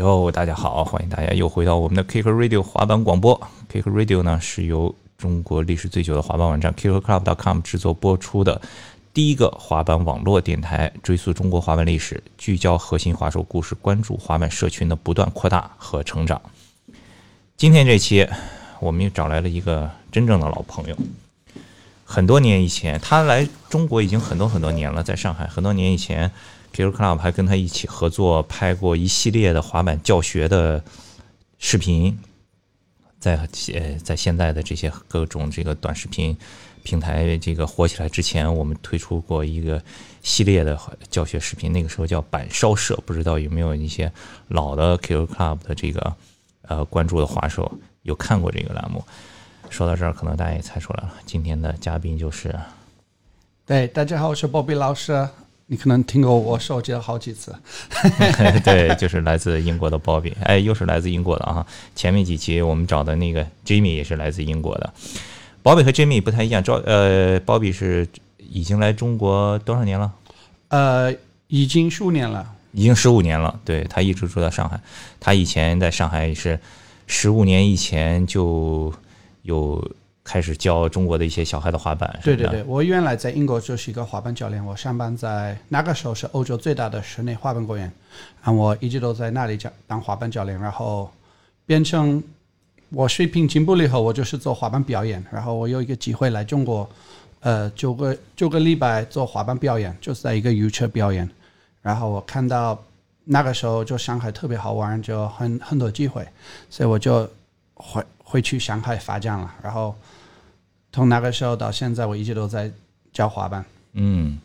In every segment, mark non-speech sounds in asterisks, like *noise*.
哟，大家好，欢迎大家又回到我们的 Kick Radio 滑板广播。Kick Radio 呢是由中国历史最久的滑板网站 k i c k c l u b c o m 制作播出的第一个滑板网络电台，追溯中国滑板历史，聚焦核心滑手故事，关注滑板社群的不断扩大和成长。今天这期，我们又找来了一个真正的老朋友。很多年以前，他来中国已经很多很多年了，在上海。很多年以前 kill club 还跟他一起合作拍过一系列的滑板教学的视频。在呃，在现在的这些各种这个短视频平台这个火起来之前，我们推出过一个系列的教学视频，那个时候叫板烧社，不知道有没有一些老的 kill club 的这个呃关注的滑手有看过这个栏目。说到这儿，可能大家也猜出来了，今天的嘉宾就是，对，大家好，我是 Bobby 老师。你可能听过我手机了好几次。*laughs* 对，就是来自英国的 Bobby，哎，又是来自英国的啊。前面几期我们找的那个 Jimmy 也是来自英国的。Bobby 和 Jimmy 不太一样，赵呃，Bobby 是已经来中国多少年了？呃，已经十五年了。已经十五年了，对他一直住在上海。他以前在上海是十五年以前就有开始教中国的一些小孩的滑板。对对对，我原来在英国就是一个滑板教练，我上班在那个时候是欧洲最大的室内滑板公园，然后我一直都在那里教当滑板教练，然后变成我水平进步了以后，我就是做滑板表演，然后我有一个机会来中国，呃，九个九个礼拜做滑板表演，就是在一个游车表演，然后我看到那个时候就上海特别好玩，就很很多机会，所以我就回回去上海发展了，然后从那个时候到现在，我一直都在教滑板。嗯，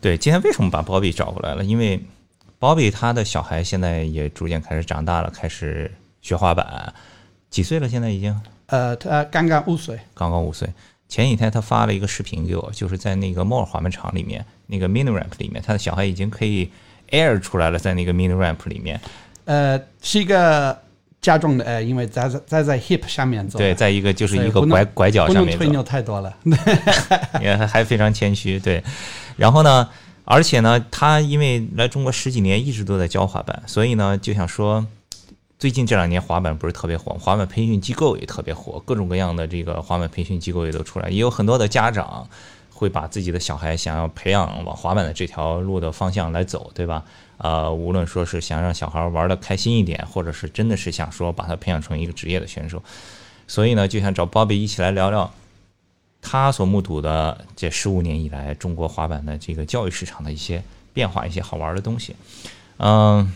对，今天为什么把 Bobby 找过来了？因为 Bobby 他的小孩现在也逐渐开始长大了，开始学滑板，几岁了？现在已经呃，他刚刚五岁，刚刚五岁。前几天他发了一个视频给我，就是在那个摩尔滑板场里面，那个 mini ramp 里面，他的小孩已经可以 air 出来了，在那个 mini ramp 里面。呃，是一个加重的呃，因为在在在在 hip 上面走，对，在一个就是一个拐拐角不上面走能吹牛太多了。*laughs* 也还非常谦虚，对。然后呢，而且呢，他因为来中国十几年，一直都在教滑板，所以呢，就想说，最近这两年滑板不是特别火，滑板培训机构也特别火，各种各样的这个滑板培训机构也都出来，也有很多的家长会把自己的小孩想要培养往滑板的这条路的方向来走，对吧？呃，无论说是想让小孩玩的开心一点，或者是真的是想说把他培养成一个职业的选手，所以呢，就想找 Bobby 一起来聊聊。他所目睹的这十五年以来中国滑板的这个教育市场的一些变化，一些好玩的东西。嗯，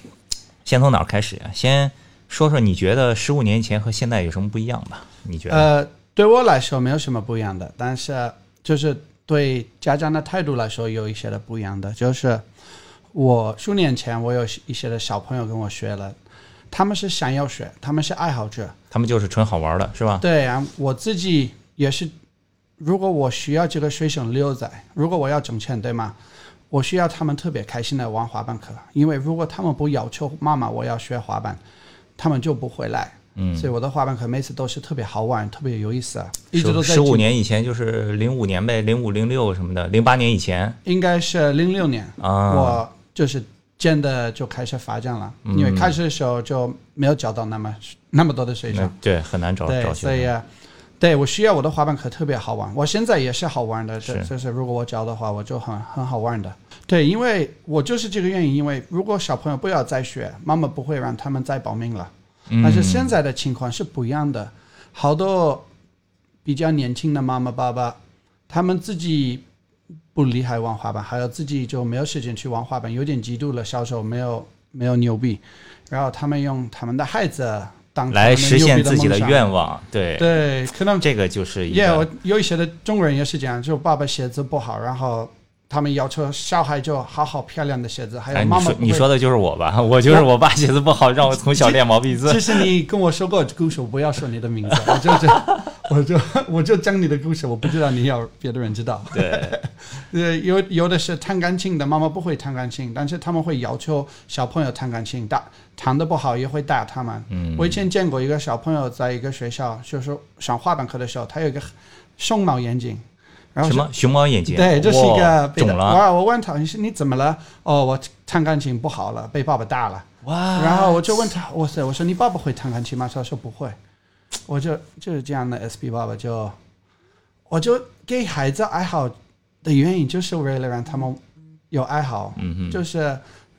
先从哪儿开始呀？先说说你觉得十五年前和现在有什么不一样吧？你觉得？呃，对我来说没有什么不一样的，但是就是对家长的态度来说有一些的不一样的，就是我数年前我有一些的小朋友跟我学了，他们是想要学，他们是爱好者，他们就是纯好玩的，是吧？对啊，我自己也是，如果我需要这个学生留在，如果我要挣钱，对吗？我需要他们特别开心的玩滑板课，因为如果他们不要求妈妈我要学滑板，他们就不会来。嗯，所以我的滑板课每次都是特别好玩，特别有意思啊，一直都在十五年以前就是零五年呗，零五零六什么的，零八年以前应该是零六年，啊，我就是真的就开始发展了，嗯因为开始的时候就没有教到那么那么多的学生，对很难找对，找学生。所以啊对我需要我的滑板课特别好玩，我现在也是好玩的，这是就是如果我教的话，我就很很好玩的。对，因为我就是这个原因，因为如果小朋友不要再学，妈妈不会让他们再报名了。嗯但是现在的情况是不一样的，好多比较年轻的妈妈爸爸，他们自己不厉害玩滑板，还有自己就没有时间去玩滑板，有点嫉妒了，小时候没有没有牛逼，然后他们用他们的孩子当来实现自己的愿望，对，对，可能这个就是一也有一些的中国人也是这样，就爸爸鞋子不好，然后他们要求小孩就好好漂亮的鞋子，还哎，有你妈妈你说的就是我吧？*laughs* 我就是我爸鞋子不好，让我从小练毛笔字其。实你跟我说过故事，我不要说你的名字，我就就我就 *laughs* 我就讲你的故事，我不知道你要别的人知道。*laughs* 对，*laughs* 呃，有有的是弹钢琴的，妈妈不会弹钢琴，但是他们会要求小朋友弹钢琴，打弹的不好也会打他们。嗯，我以前见过一个小朋友在一个学校，就是上滑板课的时候，他有一个熊猫眼睛，然后什么熊猫眼睛？对，这是一个被肿了。我我问他，你是你怎么了？哦，我弹钢琴不好了，被爸爸打了。哇！然后我就问他，哇塞我说你爸爸会弹钢琴吗？他说不会。我就就是这样的 SB 爸爸就，我就给孩子爱好的原因就是为了让他们有爱好，嗯嗯，就是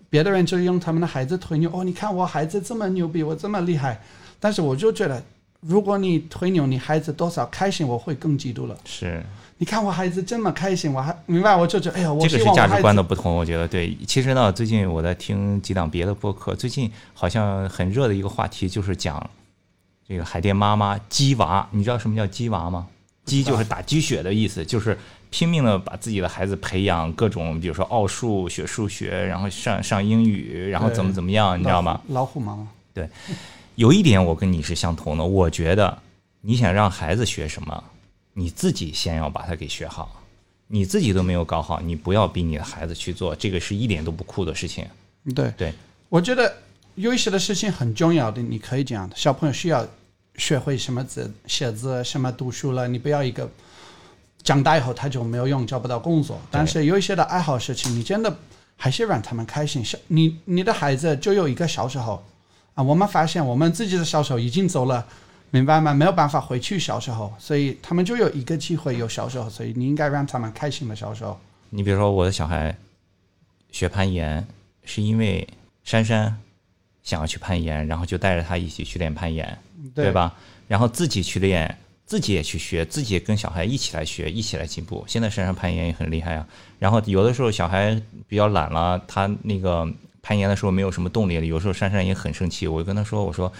别的人就用他们的孩子吹牛，哦，你看我孩子这么牛逼，我这么厉害，但是我就觉得，如果你吹牛，你孩子多少开心，我会更嫉妒了。是你看我孩子这么开心，我还明白，我就觉得，哎呀，我这个是价值观的不同，我觉得对。其实呢，最近我在听几档别的播客，最近好像很热的一个话题就是讲这个海淀妈妈鸡娃，你知道什么叫鸡娃吗？鸡就是打鸡血的意思，就是拼命的把自己的孩子培养各种，比如说奥数、学数学，然后上上英语，然后怎么怎么样，你知道吗？老虎妈妈，对有一点我跟你是相同的，我觉得你想让孩子学什么，你自己先要把它给学好。你自己都没有搞好，你不要逼你的孩子去做，这个是一点都不酷的事情。对对，我觉得有一些的事情很重要的，你可以这样的。小朋友需要学会什么字、写字，什么读书了，你不要一个长大以后他就没有用，找不到工作。但是有一些的爱好事情，你真的还是让他们开心。小你你的孩子就有一个小时候啊，我们发现我们自己的小时候已经走了。明白吗？没有办法回去小时候，所以他们就有一个机会有小时候，所以你应该让他们开心的小时候。你比如说我的小孩学攀岩，是因为珊珊想要去攀岩，然后就带着他一起去练攀岩，对吧？然后自己去练，自己也去学，自己也跟小孩一起来学，一起来进步。现在珊珊攀岩也很厉害啊。然后有的时候小孩比较懒了，他那个攀岩的时候没有什么动力了，有时候珊珊也很生气，我就跟他说，我说。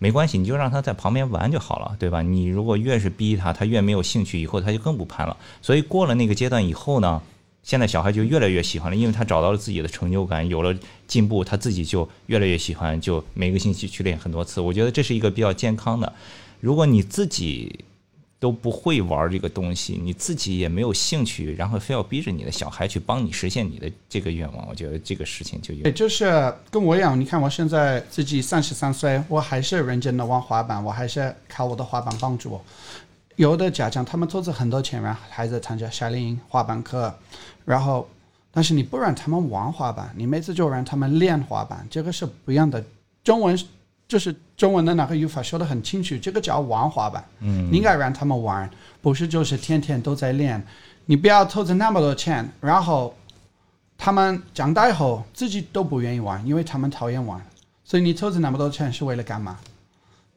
没关系，你就让他在旁边玩就好了，对吧？你如果越是逼他，他越没有兴趣，以后他就更不攀了。所以过了那个阶段以后呢，现在小孩就越来越喜欢了，因为他找到了自己的成就感，有了进步，他自己就越来越喜欢，就每个星期去练很多次。我觉得这是一个比较健康的。如果你自己都不会玩这个东西，你自己也没有兴趣，然后非要逼着你的小孩去帮你实现你的这个愿望，我觉得这个事情就有。也就是跟我一样，你看我现在自己三十三岁，我还是认真的玩滑板，我还是靠我的滑板帮助我。有的家长他们投资很多钱让孩子参加夏令营滑板课，然后但是你不让他们玩滑板，你每次就让他们练滑板，这个是不一样的。中文就是中文的那个语法说的很清楚，这个叫玩滑板。嗯，你应该让他们玩，不是就是天天都在练。你不要投资那么多钱，然后他们长大以后自己都不愿意玩，因为他们讨厌玩。所以你投资那么多钱是为了干嘛？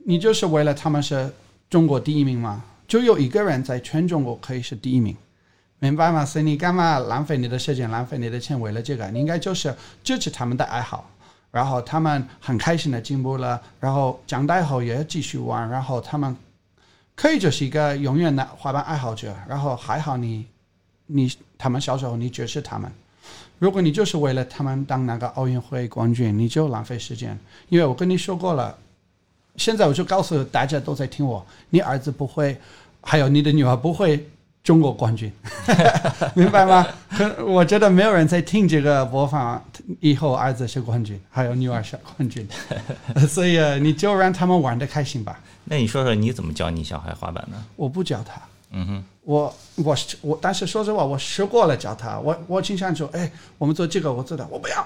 你就是为了他们是中国第一名吗？就有一个人在全中国可以是第一名，明白吗？所以你干嘛浪费你的时间、浪费你的钱为了这个？你应该就是支持他们的爱好。然后他们很开心的进步了，然后长大后也继续玩，然后他们可以就是一个永远的滑板爱好者。然后还好你，你他们小时候你支持他们，如果你就是为了他们当那个奥运会冠军，你就浪费时间。因为我跟你说过了，现在我就告诉大家都在听我，你儿子不会，还有你的女儿不会。中国冠军，*laughs* 明白吗？可我觉得没有人在听这个播放，以后儿子是冠军，还有女儿是冠军，*laughs* 所以你就让他们玩的开心吧。那你说说你怎么教你小孩滑板呢？我不教他，嗯哼，我我我，但是说实话，我学过了教他，我我经常说，哎，我们做这个，我做的，我不要。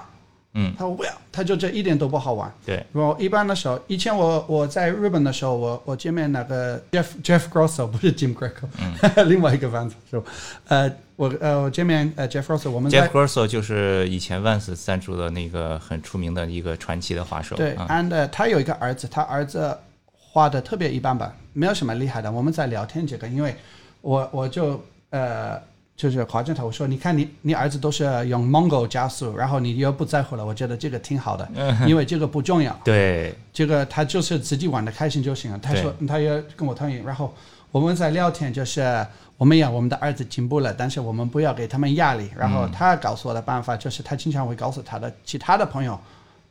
嗯，他说我不要，他就这一点都不好玩。对，我一般的时候，以前我我在日本的时候，我我见面那个 Jeff Jeff Grosso 不是 Jim Greco，嗯，*laughs* 另外一个番子是吧？呃，我呃我见面呃 Jeff Grosso，我们 Jeff Grosso 就是以前 Vans 赞助的那个很出名的一个传奇的滑手。对，and 他有一个儿子，他儿子画的特别一般般，没有什么厉害的。我们在聊天这个，因为我我就呃。就是夸奖他，我说你看你你儿子都是用 Mongo 加速，然后你又不在乎了，我觉得这个挺好的，*laughs* 因为这个不重要。对，这个他就是自己玩的开心就行了。他说他也跟我同意，然后我们在聊天，就是我们要我们的儿子进步了，但是我们不要给他们压力。然后他告诉我的办法就是，他经常会告诉他的其他的朋友，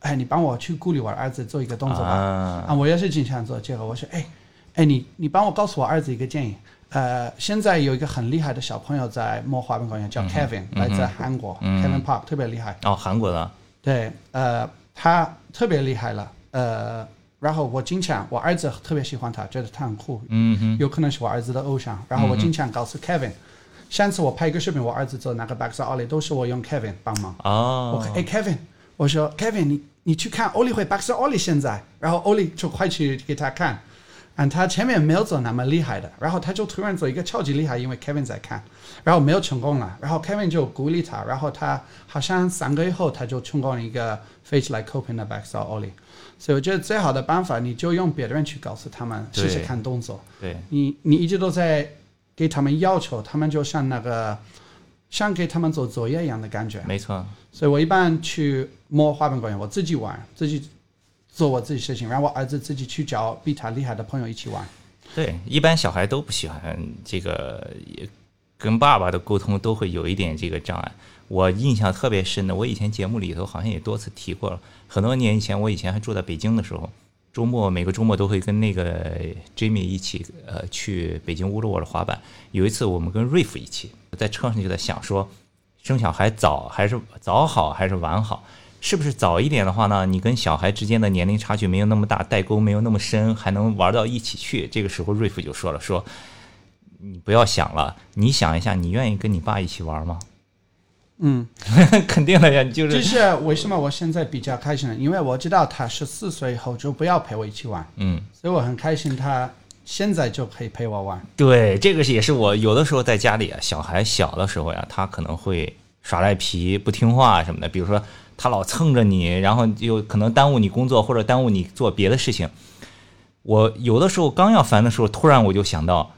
哎，你帮我去鼓励我儿子做一个动作吧。啊，我也是经常做这个。我说，哎，哎，你你帮我告诉我儿子一个建议。呃，现在有一个很厉害的小朋友在摸滑冰公园，叫 Kevin，来自韩国，Kevin Park 特别厉害。哦，韩国的。对，呃，他特别厉害了，呃，然后我经常，我儿子特别喜欢他，觉得他很酷，嗯有可能是我儿子的偶像。然后我经常告诉 Kevin，上次我拍一个视频，我儿子做那个 backside ollie 都是我用 Kevin 帮忙。我哦说，哎，Kevin，我说 Kevin，你你去看欧力会 backside ollie 现在，然后 ollie 就快去给他看，嗯，他前面没有做那么厉害的，然后他就突然做一个超级厉害，因为 Kevin 在看，然后没有成功了，然后 Kevin 就鼓励他，然后他好像三个月后他就成功了一个飞起来 coping 的 backside ollie，所以我觉得最好的办法，你就用别人去告诉他们试试看动作。对，你你一直都在给他们要求，他们就像那个像给他们做作业一样的感觉。没错，所以我一般去摸滑板公园，我自己玩，自己做我自己事情，让我儿子自己去找比他厉害的朋友一起玩。对，一般小孩都不喜欢这个，跟爸爸的沟通都会有一点这个障碍。我印象特别深的，我以前节目里头好像也多次提过。很多年以前，我以前还住在北京的时候，周末每个周末都会跟那个 Jimmy 一起，呃，去北京乌鲁沃的滑板。有一次，我们跟瑞夫一起在车上就在想说，生小孩早还是早好还是晚好？是不是早一点的话呢？你跟小孩之间的年龄差距没有那么大，代沟没有那么深，还能玩到一起去。这个时候，瑞夫就说了：“说你不要想了，你想一下，你愿意跟你爸一起玩吗？”嗯，*laughs* 肯定的呀，就这是是为什么我现在比较开心呢，因为我知道他十四岁以后就不要陪我一起玩，嗯，所以我很开心他现在就可以陪我玩。对，这个是也是我有的时候在家里啊，小孩小的时候呀，他可能会耍赖皮、不听话什么的，比如说他老蹭着你，然后有可能耽误你工作或者耽误你做别的事情。我有的时候刚要烦的时候，突然我就想到，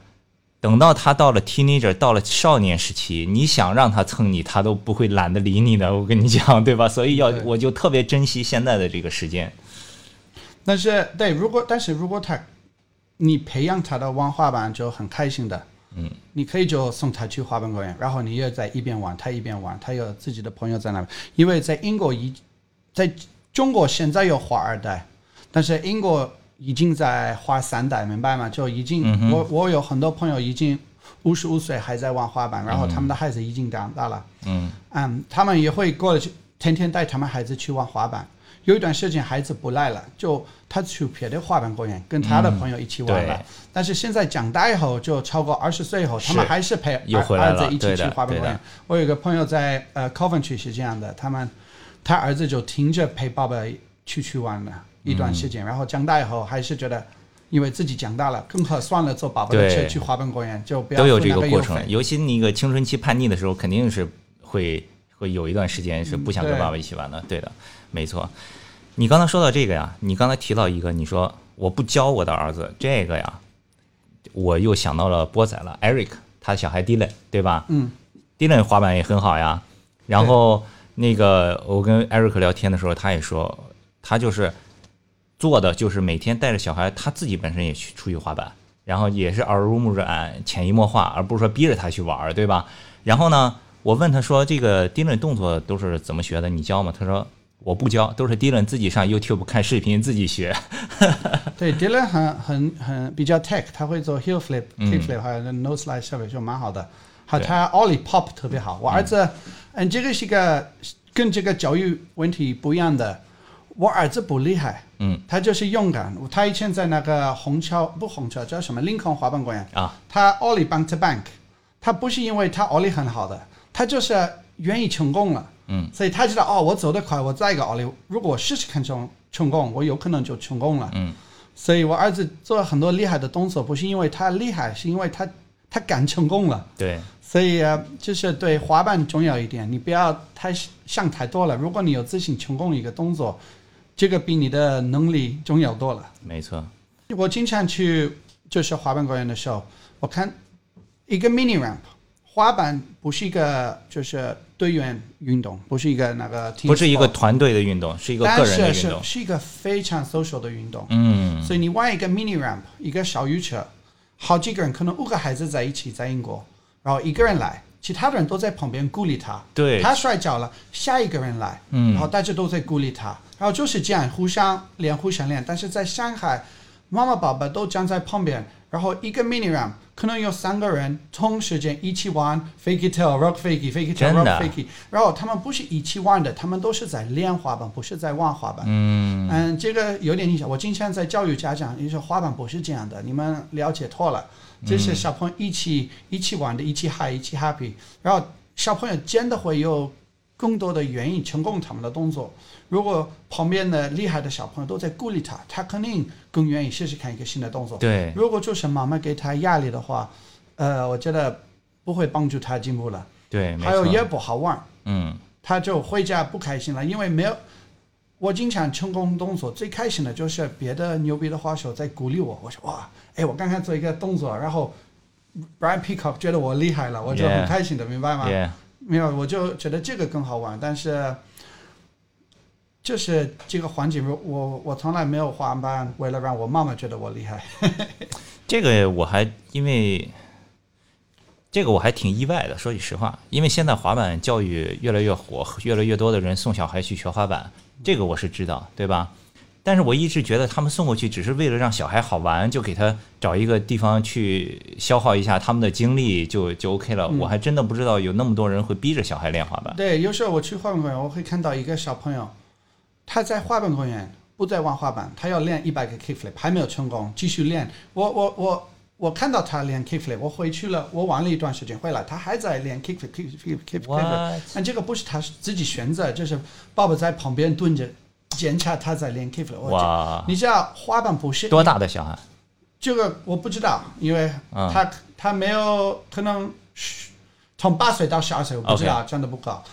等到他到了 teenager，到了少年时期，你想让他蹭你，他都不会懒得理你的。我跟你讲，对吧？所以要我就特别珍惜现在的这个时间。但是对，如果但是如果他你培养他的玩滑板就很开心的，嗯，你可以就送他去滑板公园，然后你又在一边玩，他一边玩，他有自己的朋友在那边。因为在英国已在中国现在有滑二代，但是英国已经在滑三代，明白吗？就已经、嗯我我有很多朋友已经五十五岁还在玩滑板，然后他们的孩子已经长大了。嗯，嗯，他们也会过去，天天带他们孩子去玩滑板。有一段时间孩子不来了，就他去别的滑板公园跟他的朋友一起玩了。对但是现在长大以后，就超过二十岁以后，他们还是陪儿又回来了儿子一起去滑板公园。我有一个朋友在呃 Coventry 是这样的，他们他儿子就停着陪爸爸去去玩了一段时嗯间，然后长大以后还是觉得。因为自己长大了，更合算了坐爸爸的车去滑板公园，就不要都有这个过程。尤其那个青春期叛逆的时候，肯定是会会有一段时间是不想跟爸爸一起玩的。对的，没错。你刚才说到这个呀，你刚才提到一个，你说我不教我的儿子这个呀，我又想到了波仔了，Eric，他小孩 Dylan，对吧？嗯，Dylan 滑板也很好呀。然后那个我跟 Eric 聊天的时候，他也说，他就是做的就是每天带着小孩，他自己本身也去出去滑板，然后也是耳濡目染、潜移默化，而不是说逼着他去玩儿，对吧？然后呢，我问他说：“这个 Dylan 动作都是怎么学的？你教吗？”他说：“我不教，都是 Dylan 自己上 YouTube 看视频自己学。*laughs* 对，Dylan 很很很比较 tech，他会做 heel flip、嗯 kick flip，还有 nose slide 设备就蛮好的。还有他 ollie pop 特别好。我儿子，嗯，这个是一个跟这个教育问题不一样的。我儿子不厉害，嗯，他就是勇敢。他以前在那个虹桥不虹桥叫什么林肯滑板公园啊，他 ollie bank to bank，他不是因为他 ollie 很好的，他就是愿意成功了。嗯，所以他知道哦，我走得快，我再一个 ollie，如果我试试看成成功，我有可能就成功了。嗯，所以我儿子做了很多厉害的动作，不是因为他厉害，是因为他他敢成功了。对，所以呃，就是对滑板重要一点，你不要太想太多了。如果你有自信成功一个动作，这个比你的能力重要多了。没错。我经常去就是滑板公园的时候，我看一个 mini ramp，滑板不是一个就是队员运动，不是一个那个不是一个团队的运动，是一个但个人的是是运动。是一个非常 social 的运动。嗯，所以你玩一个 mini ramp，一个小雨车，好几个人，可能五个孩子在一起，在英国，然后一个人来，其他的人都在旁边鼓励他。对，他摔跤了，下一个人来，嗯然后大家都在鼓励他，然后就是这样互相练，互相练。但是在上海，妈妈爸爸都站在旁边，然后一个 mini ramp 可能有三个人同时间一起玩 fake it till rock fake it fake it till rock fake it，然后他们不是一起玩的，他们都是在练滑板，不是在玩滑板。嗯，嗯，这个有点影响。我经常在教育家长，你说滑板不是这样的，你们了解错了。这是小朋友一起一起玩的，一起嗨，一起 happy。然后小朋友真的会有更多的原因成功他们的动作。如果旁边的厉害的小朋友都在鼓励他，他肯定更愿意试试看一个新的动作。对，如果就是妈妈给他压力的话，呃，我觉得不会帮助他进步了。对，还有也不好玩，嗯，他就回家不开心了，因为没有。我经常成功动作最开心的就是别的牛逼的滑手在鼓励我，我说哇，哎，我刚刚做一个动作，然后 Brian Peacock 觉得我厉害了，我就 Yeah. 很开心的，明白吗？也没有，我就觉得这个更好玩，但是就是这个环境，我我我从来没有滑板为了让我妈妈觉得我厉害。*laughs* 这个我还因为这个我还挺意外的，说句实话，因为现在滑板教育越来越火，越来越多的人送小孩去学滑板，这个我是知道，对吧？但是我一直觉得他们送过去只是为了让小孩好玩，就给他找一个地方去消耗一下他们的精力就就 OK 了。我还真的不知道有那么多人会逼着小孩练滑板。对，有时候我去滑板公园，我会看到一个小朋友，他在滑板公园不在玩滑板，他要练一百个 kickflip，还没有成功，继续练。我我我我看到他练 kickflip，我回去了，我玩了一段时间回来，他还在练 kickflip kickflip kickflip。What？但这个不是他自己选择，就是爸爸在旁边蹲着检查他在练 kickflip。我哇，你知道滑板不是多大的小孩？这个我不知道，因为嗯他、他没有可能是从八岁到十二岁，我不知道真的不高。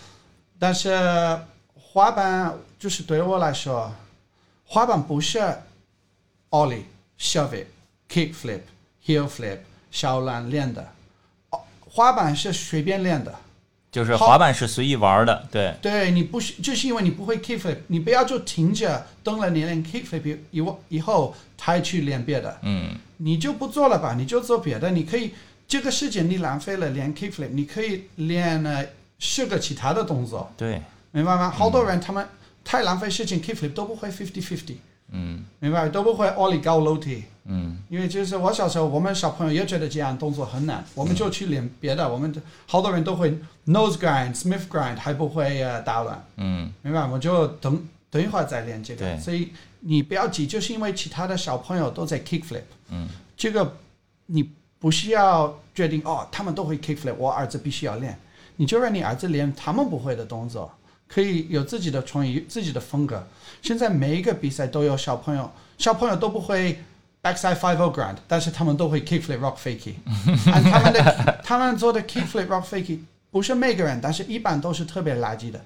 但是滑板就是对我来说，滑板不是 ollie、shove it、kick flip、heel flip、小蓝练的，哦滑板是随便练的。就是滑板是随意玩的，对，对你不是，就是因为你不会 kick flip，你不要就停着等了你练 kick flip 以以后以后才去练别的。嗯，你就不做了吧，你就做别的。你可以这个时间你浪费了练 kickflip，你可以练呃十个其他的动作，对，明白吗？好多人他们太浪费时间 kickflip 都不会 fifty fifty，嗯。明白？都不会 ollie 高 low T，嗯，因为就是我小时候，我们小朋友也觉得这样动作很难，我们就去练别的。我们好多人都会 nose grind、Smith grind，还不会呃打乱，嗯，明白？我就等等一会儿再练这个。所以你不要急，就是因为其他的小朋友都在 kick flip，嗯，这个你不需要决定哦，他们都会 kick flip，我儿子必须要练，你就让你儿子练他们不会的动作，可以有自己的创意、自己的风格。现在每一个比赛都有小朋友，小朋友都不会 backside five o grand，但是他们都会 kick flip rock fakie，按 *laughs* 他们的他们做的 kick flip rock fakie 不是每个人，但是一般都是特别垃圾的。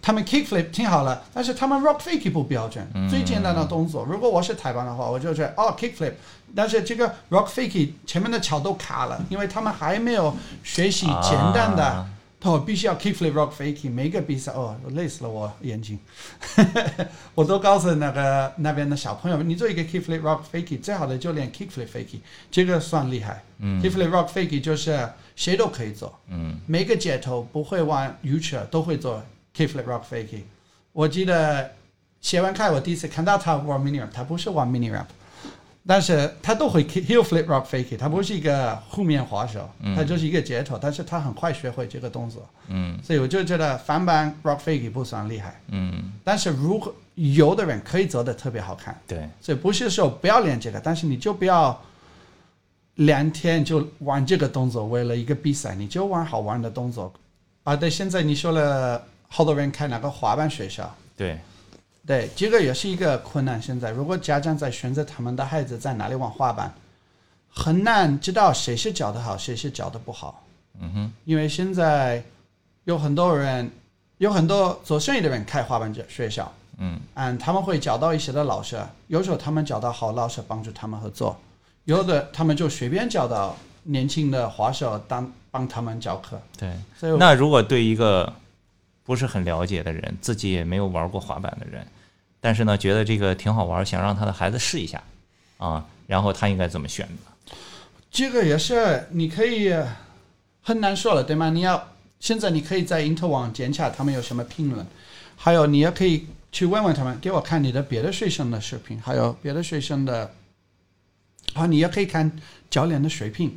他们 kick flip 听好了，但是他们 rock fakie 不标准。最简单的动作，如果我是台湾的话，我就觉得哦 kick flip，但是这个 rock fakie 前面的桥都卡了，因为他们还没有学习简单的。啊哦，必须要 keep flip rock faking，每个比赛哦，累死了我眼睛。我都告诉那个那边的小朋友，你做一个 keep flip rock faking，最好的就练 kick flip fakie，这个算厉害。嗯 kick flip rock fakie 就是谁都可以做，嗯每个街头不会玩 U 车都会做 kick flip rock fakie。我记得谢文凯，我第一次看到他玩 mini ramp，他不是玩 mini ramp，但是他都会 heel flip rock fakie，他不是一个后面滑手，他就是一个街头，但是他很快学会这个动作，嗯。所以我就觉得翻板 rock fakie 不算厉害，嗯，但是如果有的人可以做的特别好看，对，所以不是说不要练这个，但是你就不要两天就玩这个动作，为了一个比赛，你就玩好玩的动作。啊，对，现在你说了，好多人开那个滑板学校，对，对，这个也是一个困难。现在如果家长在选择他们的孩子在哪里玩滑板，很难知道谁是教的好，谁是教的不好。嗯哼，因为现在有很多人，有很多做生意的人开滑板学校，嗯嗯，他们会找到一些的老师，有时候他们找到好老师帮助他们合作，有的他们就随便找到年轻的滑手当帮他们教课。对。所以我那如果对一个不是很了解的人，自己也没有玩过滑板的人，但是呢觉得这个挺好玩，想让他的孩子试一下啊，然后他应该怎么选呢？这个也是你可以很难说了，对吗？你要现在你可以在 Inter 网检查他们有什么评论，还有你也可以去问问他们，给我看你的别的学生的视频，还有别的学生的，啊，你也可以看教练的水平。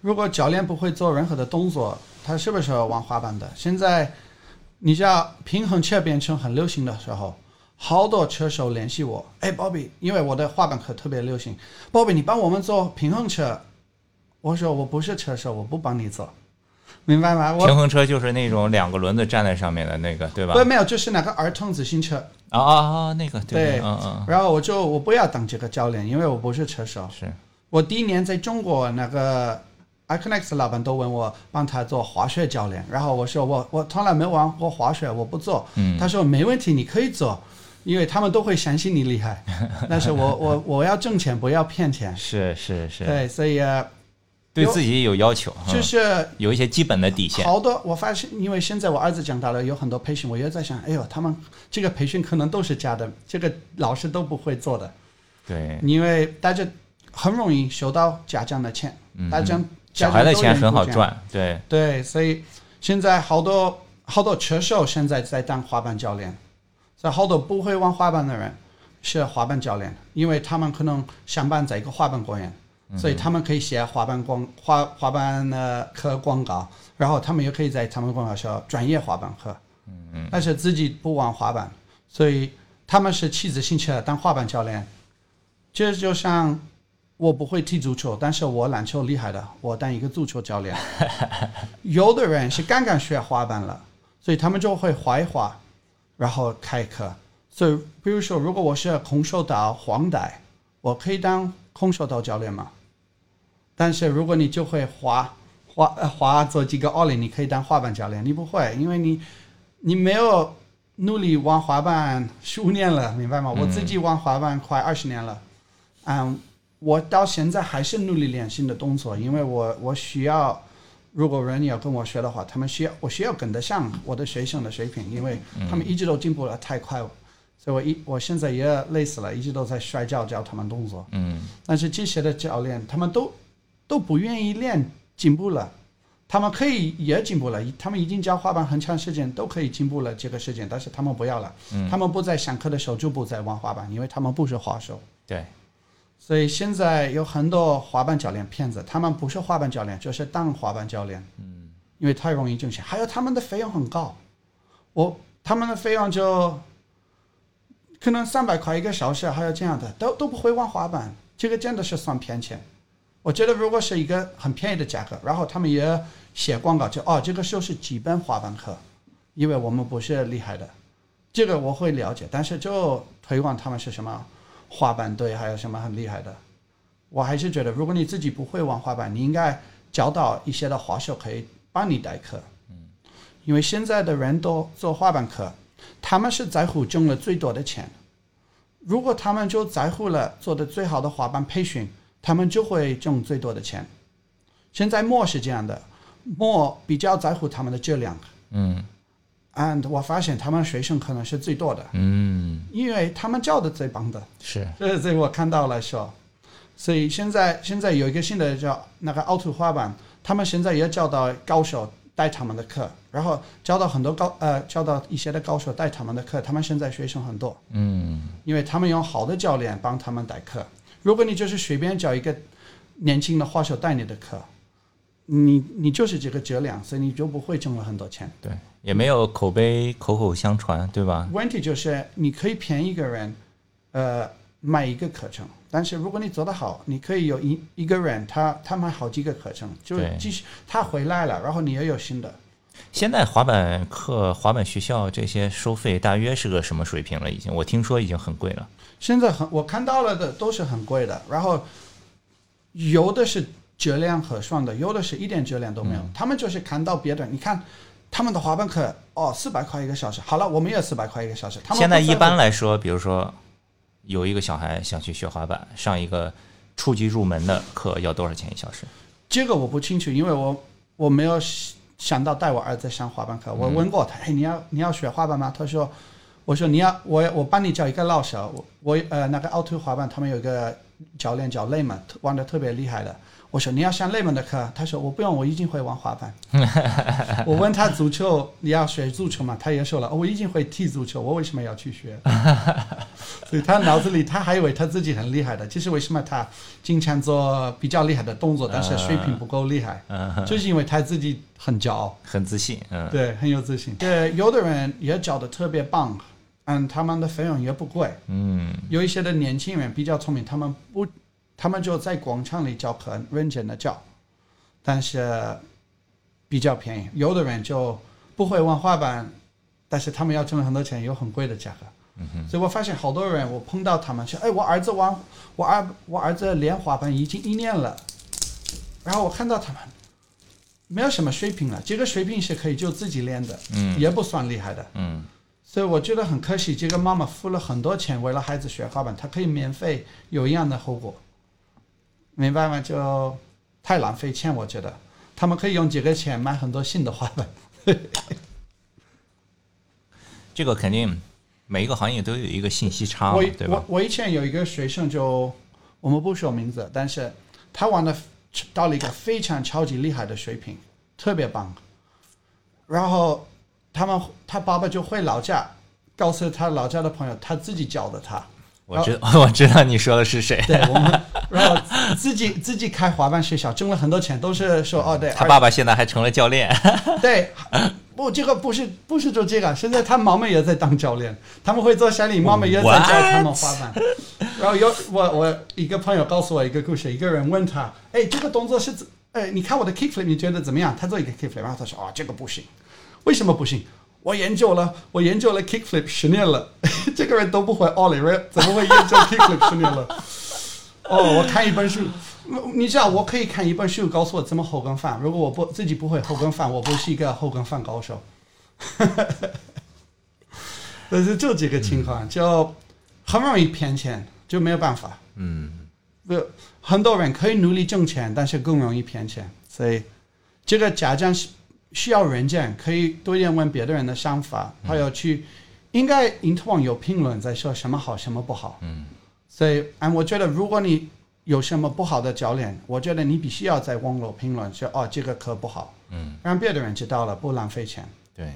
如果教练不会做任何的动作，他是不是玩滑板的？现在你知道平衡车变成很流行的时候，好多车手联系我，哎，鲍比，因为我的滑板课特别流行，鲍比，你帮我们做平衡车，我说我不是车手，我不帮你做，明白吗？我平衡车就是那种两个轮子站在上面的那个，对吧？不没有，就是那个儿童自行车。啊啊啊，那个对对嗯嗯，然后我就我不要当这个教练，因为我不是车手。是我第一年在中国那个 iConnect 老板都问我帮他做滑雪教练，然后我说我我从来没玩过滑雪，我不做。嗯他说没问题，你可以做，因为他们都会相信你厉害。*laughs* 但是我我我要挣钱，不要骗钱。是是是，对，所以呃对自己有要求，嗯就是有一些基本的底线。好多，我发现，因为现在我儿子长大了，有很多培训，我也在想，哎呦，他们这个培训可能都是假的，这个老师都不会做的，对，因为大家很容易收到家长的钱，嗯大家小孩的钱很好。赚，对，对，所以现在好多好多车手现在在当滑板教练，所以好多不会玩滑板的人是滑板教练，因为他们可能上班在一个滑板公园，所以他们可以写滑板广滑滑板的课广告，然后他们也可以在他们广告说专业滑板课，嗯但是自己不玩滑板，所以他们是骑自行车当滑板教练，这就像。我不会踢足球，但是我篮球厉害的，我当一个足球教练。*laughs* 有的人是刚刚学滑板了，所以他们就会滑一滑，然后开课。所以，比如说，如果我是空手道黄带，我可以当空手道教练吗？但是如果你就会滑滑呃滑做几个奥利，你可以当滑板教练，你不会，因为你你没有努力玩滑板十五年了，明白吗？我自己玩滑板快二十年了，嗯，我到现在还是努力练新的动作，因为我我需要。如果人要跟我学的话，他们需要我需要跟得上我的学生的水平，因为他们一直都进步了太快了，所以我一我现在也累死了，一直都在摔跤教他们动作。嗯，但是这些的教练他们都都不愿意练，进步了，他们可以也进步了，他们已经教滑板很长时间，都可以进步了这个时间，但是他们不要了，他们不在上课的时候就不在玩滑板，因为他们不是滑手。对，所以现在有很多滑板教练骗子，他们不是滑板教练，就是当滑板教练。嗯，因为太容易挣钱，还有他们的费用很高，我他们的费用就可能三百块一个小时，还有这样的，都都不会玩滑板，这个真的是算骗钱。我觉得如果是一个很便宜的价格，然后他们也写广告，就哦这个就是基本滑板课，因为我们不是厉害的，这个我会了解，但是就推广他们是什么滑板队，还有什么很厉害的，我还是觉得如果你自己不会玩滑板，你应该找到一些的滑手可以帮你代课，嗯因为现在的人都做滑板课，他们是在乎挣了最多的钱。如果他们就在乎了做的最好的滑板培训，他们就会挣最多的钱。现在墨是这样的，墨比较在乎他们的质量嗯，and 我发现他们学生可能是最多的，嗯，因为他们教的最棒的。是，这这我看到了说，所以现在现在有一个新的叫那个凹凸滑板，他们现在也教到高手带他们的课，然后教到很多高呃教到一些的高手带他们的课，他们现在学生很多，嗯。因为他们有好的教练帮他们带课。如果你就是随便找一个年轻的滑手带你的课，你你就是这个质量，所以你就不会挣了很多钱。对，也没有口碑口口相传，对吧？问题就是你可以骗一个人，呃，买一个课程，但是如果你做得好，你可以有一一个人他他买好几个课程，就对继续他回来了，然后你也有新的。现在滑板课、滑板学校这些收费大约是个什么水平了？已经，我听说已经很贵了。现在很我看到了的都是很贵的，然后有的是质量核算的，有的是一点质量都没有。他们就是看到别的，你看他们的滑板课哦，四百块一个小时，好了，我们也四百块一个小时。他们现在一般来说，比如说有一个小孩想去学滑板，上一个初级入门的课要多少钱一小时？这个我不清楚，因为我我没有想到带我儿子上滑板课。我问过他，哎，你要你要学滑板吗？他说，我说你要我我帮你找一个老师，我我呃那个凹凸滑板他们有一个教练叫雷曼，玩的特别厉害的。我说你要上内蒙的课，他说我不用，我已经会玩滑板。*laughs* 我问他足球你要学足球吗？他也说了，哦我已经会踢足球，我为什么要去学？*laughs* 所以他脑子里他还以为他自己很厉害的，其实为什么他经常做比较厉害的动作，但是水平不够厉害，嗯，就是因为他自己很骄傲，很自信，嗯，对，很有自信。对，有的人也教的特别棒，嗯，他们的费用也不贵。嗯，有一些的年轻人比较聪明，他们不，他们就在广场里教，很认真的教，但是比较便宜。有的人就不会玩滑板，但是他们要挣很多钱，有很贵的价格。所以我发现好多人，我碰到他们说：“哎，我儿子玩，我儿我儿子练滑板已经一年了。”然后我看到他们没有什么水平了，这个水平是可以就自己练的，嗯也不算厉害的。嗯所以我觉得很可惜，这个妈妈付了很多钱为了孩子学滑板，她可以免费有一样的后果，明白吗？就太浪费钱，我觉得他们可以用几个钱买很多新的滑板。*laughs* 这个肯定每一个行业都有一个信息差我，对吧我？我以前有一个学生就，我们不说名字，但是他玩的到了一个非常超级厉害的水平，特别棒。然后他们他爸爸就回老家，告诉他老家的朋友，他自己教的他。我知 *laughs* 我知道你说的是谁，对我们，*laughs* 然后自己自己开滑板学校，挣了很多钱，都是说哦，对，他爸爸现在还成了教练，*laughs* 对，不，这个不是不是做这个，现在他妈妈也在当教练，他们会做山里，妈妈也在教他们滑板。然后有我我一个朋友告诉我一个故事，一个人问他，哎，这个动作是怎，哎，你看我的 kickflip，你觉得怎么样？他做一个 kickflip，然后他说，哦，这个不行，为什么不行？我研究了，我研究了 kickflip 十年了，*laughs* 这个人都不会 ollie，怎么会研究 kickflip 十年了？*laughs* 哦，我看一本书，你知道我可以看一本书告诉我怎么后跟翻。如果我不自己不会后跟翻，我不是一个后跟翻高手。*laughs* 但是就这个情况，就很容易骗钱，就没有办法。嗯，不，很多人可以努力挣钱，但是更容易骗钱。所以这个家长是需要软件，可以多一点问别的人的想法，还有去应该 t e r 有评论在说什么好，什么不好。嗯，所以，嗯，我觉得如果你有什么不好的教练，我觉得你必须要在网络评论说哦，这个课不好，嗯，让别的人知道了，不浪费钱。对，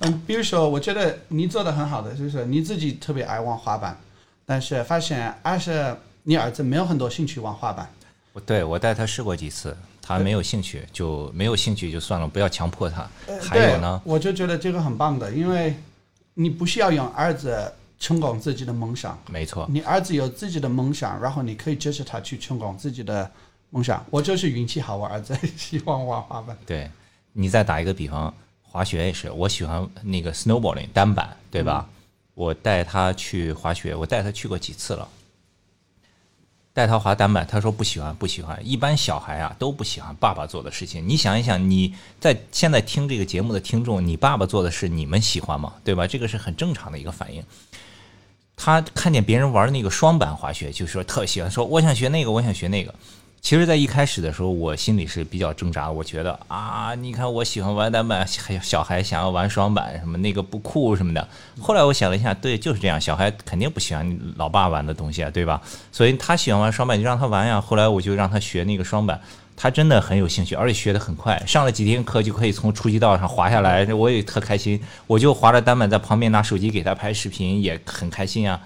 嗯，比如说，我觉得你做的很好的，就是你自己特别爱玩滑板，但是发现还是你儿子没有很多兴趣玩滑板。我对我带他试过几次，他没有兴趣就没有兴趣就算了，不要强迫他。呃还有呢，我就觉得这个很棒的，因为你不需要用儿子成功自己的梦想，没错，你儿子有自己的梦想，然后你可以支持他去成功自己的梦想。我就是运气好，我儿子喜欢玩滑板。对你再打一个比方，滑雪也是，我喜欢那个 snowboarding 单板，对吧？我带他去滑雪，我带他去过几次了。带他滑单板，他说不喜欢，不喜欢。一般小孩啊都不喜欢爸爸做的事情。你想一想，你在现在听这个节目的听众，你爸爸做的事，你们喜欢吗？对吧？这个是很正常的一个反应。他看见别人玩那个双板滑雪，就说特喜欢，说我想学那个，我想学那个。其实，在一开始的时候，我心里是比较挣扎。我觉得啊，你看我喜欢玩单板，还小孩想要玩双板，什么那个不酷什么的。后来我想了一下，对，就是这样，小孩肯定不喜欢老爸玩的东西啊，对吧？所以他喜欢玩双板，你就让他玩呀。后来我就让他学那个双板，他真的很有兴趣，而且学得很快，上了几天课就可以从初级道上滑下来，我也特开心。我就滑着单板在旁边拿手机给他拍视频，也很开心啊。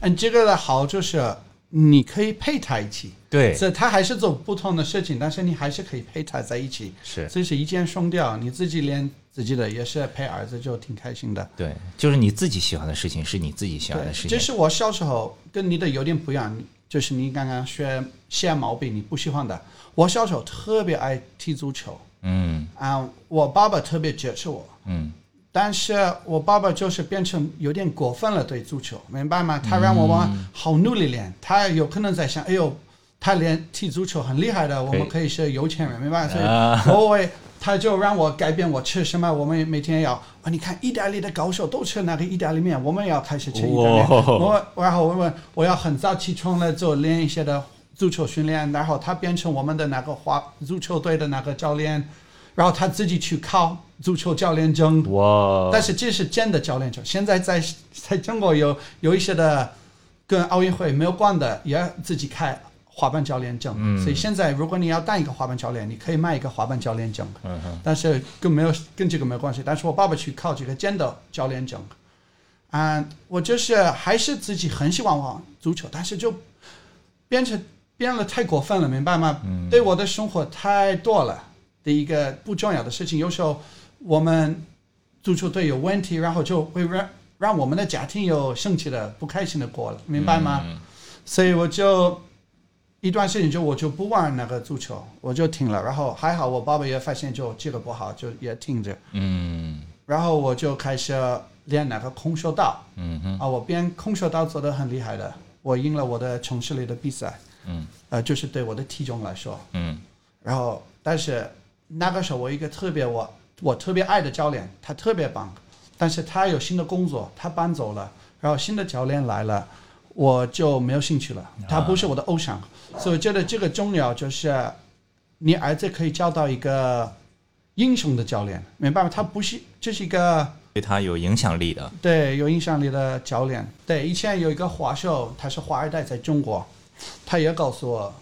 嗯，这个的好就是你可以陪他一起，对，所以他还是做不同的事情，但是你还是可以陪他在一起，是这是一箭双雕。你自己练自己的，也是陪儿子，就挺开心的。对，就是你自己喜欢的事情是你自己喜欢的事，情。这是我小时候跟你的有点不一样，就是你刚刚学写毛病你不喜欢的。我小时候特别爱踢足球嗯啊，我爸爸特别支持我，嗯但是我爸爸就是变成有点过分了对足球，明白吗？他让我们好努力练，他有可能在想，哎呦，他练踢足球很厉害的，我们可以是有钱人，明白？所以啊我会，他就让我改变我吃什么，我们每天要啊，你看意大利的高手都吃那个意大利面，我们也要开始吃意大利面。我然后我们我要很早起床来做练一些的足球训练，然后他变成我们的那个华足球队的那个教练，然后他自己去考足球教练证。哇，但是这是真的教练证。现在在在中国有有一些的跟奥运会没有关的，也自己开滑板教练证。嗯所以现在如果你要当一个滑板教练，你可以卖一个滑板教练证，但是跟没有跟这个没有关系。但是我爸爸去考这个真的教练证，啊，我就是还是自己很喜欢玩足球，但是就变成变了太过分了，明白吗？嗯对我的生活太多了的一个不重要的事情。有时候我们足球队有问题，然后就会让让我们的家庭有生气的、不开心的过了，明白吗？嗯所以我就一段时间就我就不玩那个足球，我就停了。然后还好我爸爸也发现就这个不好，就也停着。嗯然后我就开始练那个空手道。嗯哼啊，我边空手道做的很厉害的，我赢了我的城市里的比赛。嗯，呃，就是对我的体重来说。嗯然后，但是那个时候我一个特别我我特别爱的教练，他特别棒，但是他有新的工作，他搬走了，然后新的教练来了，我就没有兴趣了。他不是我的偶像，所以我觉得这个重要就是你儿子可以交到一个英雄的教练，明白吗？他不是这是一个。对他有影响力的。对，有影响力的教练。对，以前有一个华秀，他是华二代，在中国，他也告诉我，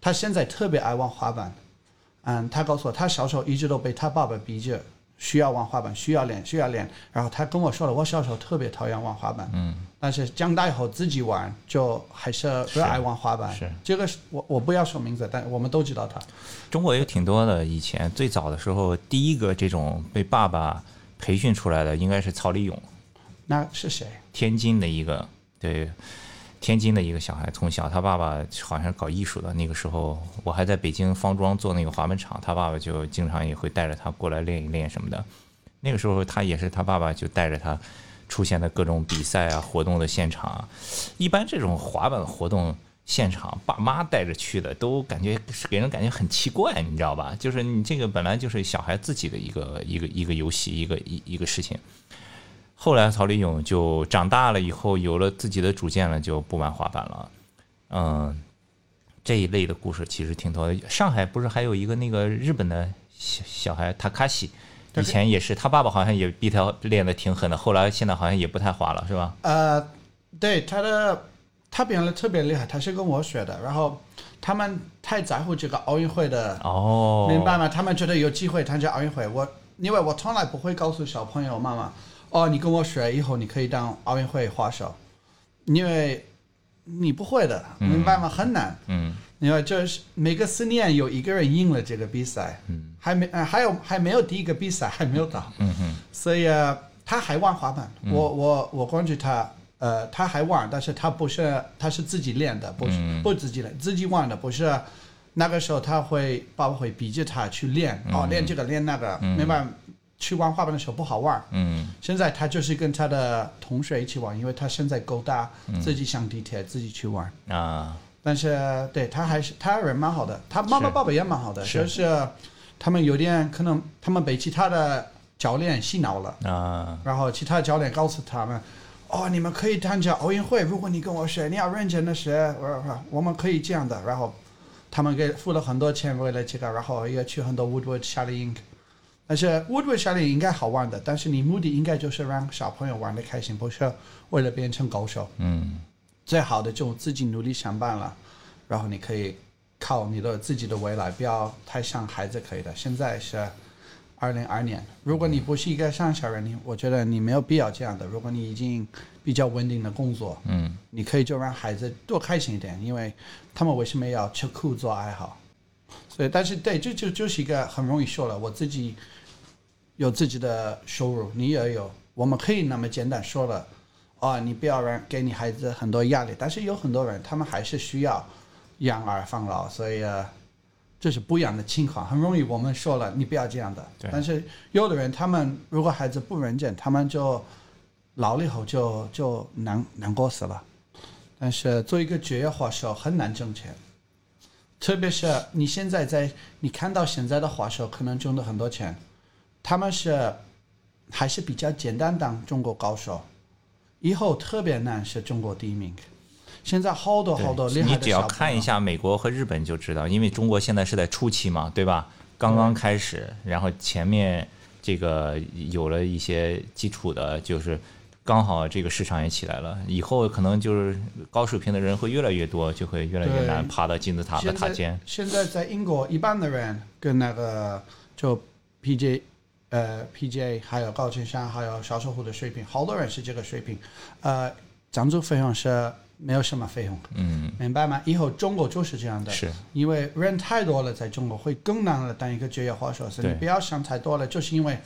他现在特别爱玩滑板。嗯，他告诉我，他小时候一直都被他爸爸逼着需要玩滑板，需要练，需要练。然后他跟我说了，我小时候特别讨厌玩滑板，嗯，但是长大以后自己玩，就还是热爱玩滑板。是这个是我我不要说名字，但我们都知道他。中国有挺多的，以前最早的时候，第一个这种被爸爸培训出来的应该是曹立勇，那是谁？天津的一个，对，天津的一个小孩，从小他爸爸好像搞艺术的，那个时候我还在北京方庄做那个滑板场，他爸爸就经常也会带着他过来练一练什么的。那个时候他也是他爸爸就带着他出现的各种比赛啊、活动的现场。一般这种滑板活动现场，爸妈带着去的，都感觉是给人感觉很奇怪，你知道吧？就是你这个本来就是小孩自己的一个一个一个游戏，一个一一个事情。后来曹立勇就长大了以后，有了自己的主见了，就不玩滑板了。嗯，这一类的故事其实挺多的。上海不是还有一个那个日本的小小孩塔卡西，以前也是他爸爸好像也逼他练的挺狠的，后来现在好像也不太滑了，是吧？呃，对他的他变得特别厉害，他是跟我学的，然后他们太在乎这个奥运会的，哦，明白吗？他们觉得有机会参加奥运会，我因为我从来不会告诉小朋友妈妈，哦，你跟我学以后你可以当奥运会滑手，因为你不会的，明白吗？很难。嗯。因为就是每个四年有一个人赢了这个比赛，嗯。还没呃还有还没有第一个比赛还没有到，嗯嗯所以呃他还玩滑板，我我我关注他，呃，他还玩，但是他不是他是自己练的，不是、嗯不自己练，自己玩的，不是那个时候他会爸爸会逼着他去练，哦，练这个练那个，明白？去玩滑板的时候不好玩，嗯。现在他就是跟他的同学一起玩，因为他现在够大，自己上地铁自己去玩。啊，但是对他还是他人蛮好的，他妈妈爸爸也蛮好的，是。就是他们有点可能他们被其他的教练洗脑了，啊，然后其他教练告诉他们，哦，你们可以参加奥运会，如果你跟我学，你要认真的学，我我我们可以这样的，然后他们给付了很多钱为了这个，然后也去很多 Woodward 夏令营。但是 Woodward 夏令营应该好玩的，但是你目的应该就是让小朋友玩的开心，不是为了变成高手。嗯最好的就自己努力上班了，然后你可以靠你的自己的未来，不要太像孩子可以的。现在是二零二年，如果你不是一个上小人，你我觉得你没有必要这样的。如果你已经比较稳定的工作，嗯你可以就让孩子多开心一点，因为他们为什么要吃苦做爱好？所以，但是对，这就就是一个很容易说了，我自己有自己的收入，你也有，我们可以那么简单说了，啊，你不要让给你孩子很多压力，但是有很多人他们还是需要养儿防老，所以呃这是不一样的情况，很容易我们说了你不要这样的，但是有的人他们如果孩子不认真，他们就老了以后就就难难过死了。但是做一个职业滑手很难挣钱，特别是你现在在你看到现在的滑手可能挣了很多钱，他们是还是比较简单当中国高手，以后特别难是中国第一名。现在好多好多厉害你只要看一下美国和日本就知道，因为中国现在是在初期嘛，对吧？刚刚开始，然后前面这个有了一些基础的，就是刚好这个市场也起来了，以后可能就是高水平的人会越来越多，就会越来越难爬到金字塔的塔尖。现在在英国，一般的人跟那个就 PJ 呃 PJ 还有高情商还有销售户的水平，好多人是这个水平，呃，赞助费用是没有什么费用，嗯，明白吗？以后中国就是这样的，是因为人太多了，在中国会更难了当一个职业滑手，所以你不要想太多了，就是因为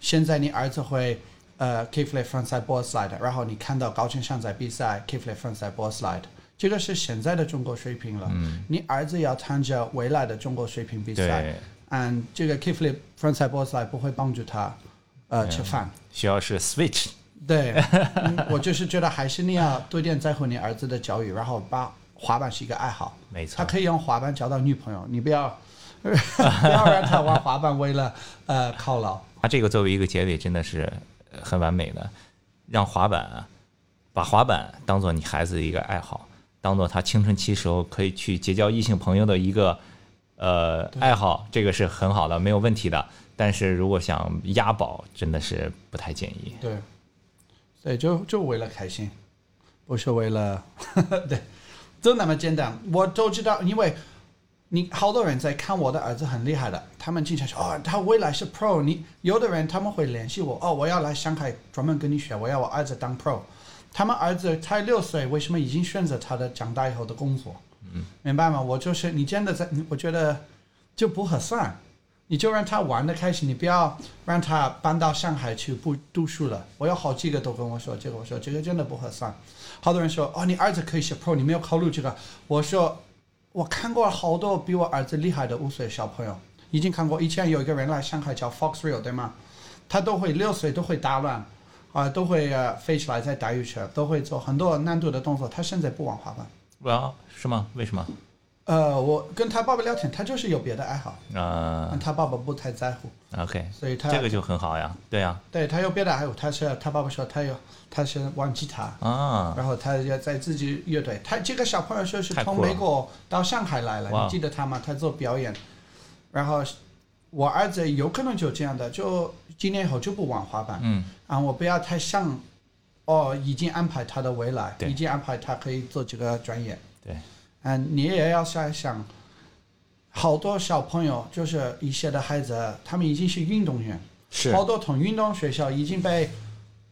现在你儿子会呃 kickflip frontside board slide，然后你看到高情商在比赛 kickflip frontside board slide，这个是现在的中国水平了。你儿子要谈着未来的中国水平比赛，对，嗯，这个 kickflip 翻赛波赛不会帮助他呃吃饭。需要是 switch，对，嗯我就是觉得还是你要多点在乎你儿子的教育，然后把滑板是一个爱好，没错他，可以用滑板交到女朋友，你不要 *laughs* 不要让他玩滑板为了呃犒劳。他这个作为一个结尾真的是呃很完美的，让滑板啊，把滑板当做你孩子的一个爱好，当做他青春期时候可以去结交异性朋友的一个呃爱好，这个是很好的，没有问题的。但是如果想押宝，真的是不太建议。对，对，就就为了开心，不是为了 *laughs* 对，就那么简单。我都知道，因为你好多人在看我的儿子很厉害的，他们经常说哦，他未来是 pro。你有的人他们会联系我，哦，我要来上海专门跟你学，我要我儿子当 pro。他们儿子才六岁，为什么已经选择他的长大以后的工作？明白吗？我就是你真的在，我觉得就不合算。你就让他玩的开心，你不要让他搬到上海去不读书了。我有好几个都跟我说这个，我说这个真的不合算。好多人说哦，你儿子可以是 pro，你没有考虑这个。我说我看过好多比我儿子厉害的五岁小朋友，已经看过。以前有一个人来上海叫 Fox Real 对吗？他都会六岁都会打乱，啊、都会呃飞起来再打羽球，都会做很多难度的动作。他现在不玩滑板。哇，是吗？为什么？呃，我跟他爸爸聊天，他就是有别的爱好，啊、但他爸爸不太在乎，o k 所以他这个就很好呀。对呀，对他有别的爱好，他是他爸爸说他有他是玩吉他，啊，然后他要在自己乐队。他这个小朋友说是从美国到上海来了，哇你记得他吗？他做表演，然后我儿子有可能就这样的，就几年以后就不玩滑板。嗯，啊，我不要太像，哦，已经安排他的未来，已经安排他可以做这个专业。对，嗯，你也要想想，好多小朋友就是一些的孩子，他们已经是运动员，是好多从运动学校已经被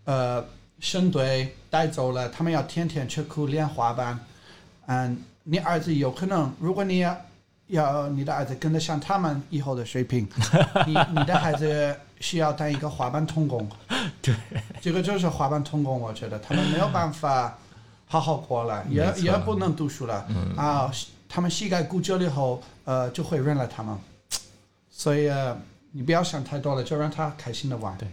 呃省队带走了，他们要天天吃苦练滑板。嗯，你儿子有可能，如果你要要你的儿子跟得上他们以后的水平，你你的孩子需要当一个滑板童工。*laughs* 对，这个就是滑板童工，我觉得他们没有办法好好过了，*laughs* 也也不能读书了。嗯啊，他们膝盖骨折了以后，呃，就会认了他们。所以、呃、你不要想太多了，就让他开心的玩。对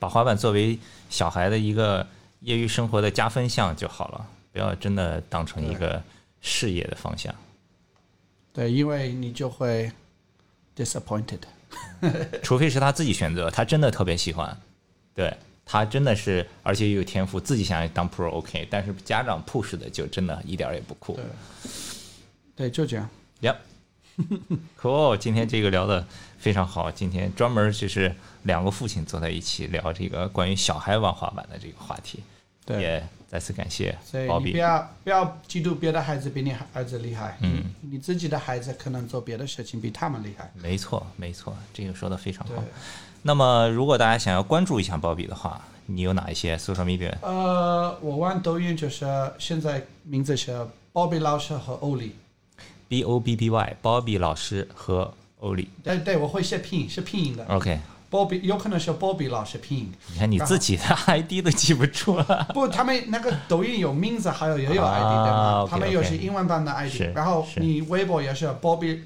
把滑板作为小孩的一个业余生活的加分项就好了，不要真的当成一个事业的方向。对，因为你就会 disappointed。*laughs* 除非是他自己选择，他真的特别喜欢，对他真的是，而且又有天赋，自己想要当 pro OK，但是家长 push 的就真的一点儿也不酷。对。对，就这样。Yep，cool，*laughs* 今天这个聊的非常好，今天专门就是两个父亲坐在一起聊这个关于小孩玩滑板的这个话题，对，也再次感谢所以。你不要不要嫉妒别的孩子比你儿子厉害，嗯你你自己的孩子可能做别的事情比他们厉害。没错，没错，这个说的非常好。，那么，如果大家想要关注一下鲍比的话，你有哪一些 social media？呃，我玩抖音就是现在名字是鲍比老师和欧里。B O B B Y，包比老师和欧里。对对，我会写拼音，是拼音的。OK，鲍比有可能是 Bobby 老师拼音。你看你自己的 ID 都记不住了。不，他们那个抖音有名字，还有也有啊 ID 的嘛。OK，他们有 OK 是英文版的 ID，是然后你微博也是 Bobby，，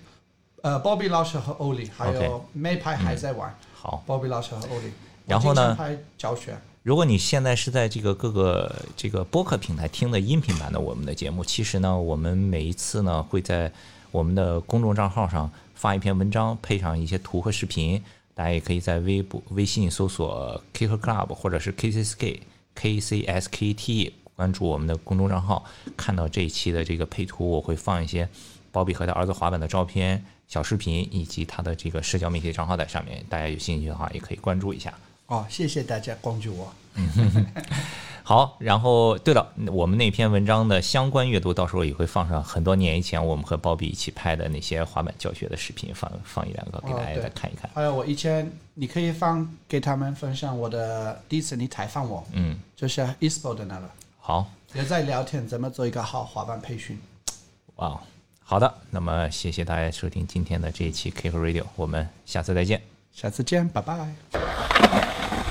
呃，，Bobby 老师和欧里，还有美派还在玩，好，，Bobby 老师和欧里。然后呢教学。如果你现在是在这个各个这个播客平台听的音频版的我们的节目，其实呢，我们每一次呢会在我们的公众账号上发一篇文章，配上一些图和视频。大家也可以在微博、微信搜索 Kicker Club 或者是 KCSK KCSKT 关注我们的公众账号，看到这一期的这个配图，我会放一些包比和他儿子滑板的照片、小视频以及他的这个社交媒体账号在上面。大家有兴趣的话，也可以关注一下。哦，谢谢大家关注我。*laughs* 好，然后对了，我们那篇文章的相关阅读，到时候也会放上很多年以前我们和鲍比一起拍的那些滑板教学的视频，放放一两个给大家再看一看。还有我以前，你可以放给他们分享我的第一次你采访我，嗯，就是 ISPO 的那个，好，也在聊天怎么做一个好滑板培训。哇哦，好的，那么谢谢大家收听今天的这一期 Kick Radio，我们下次再见。下次见拜拜。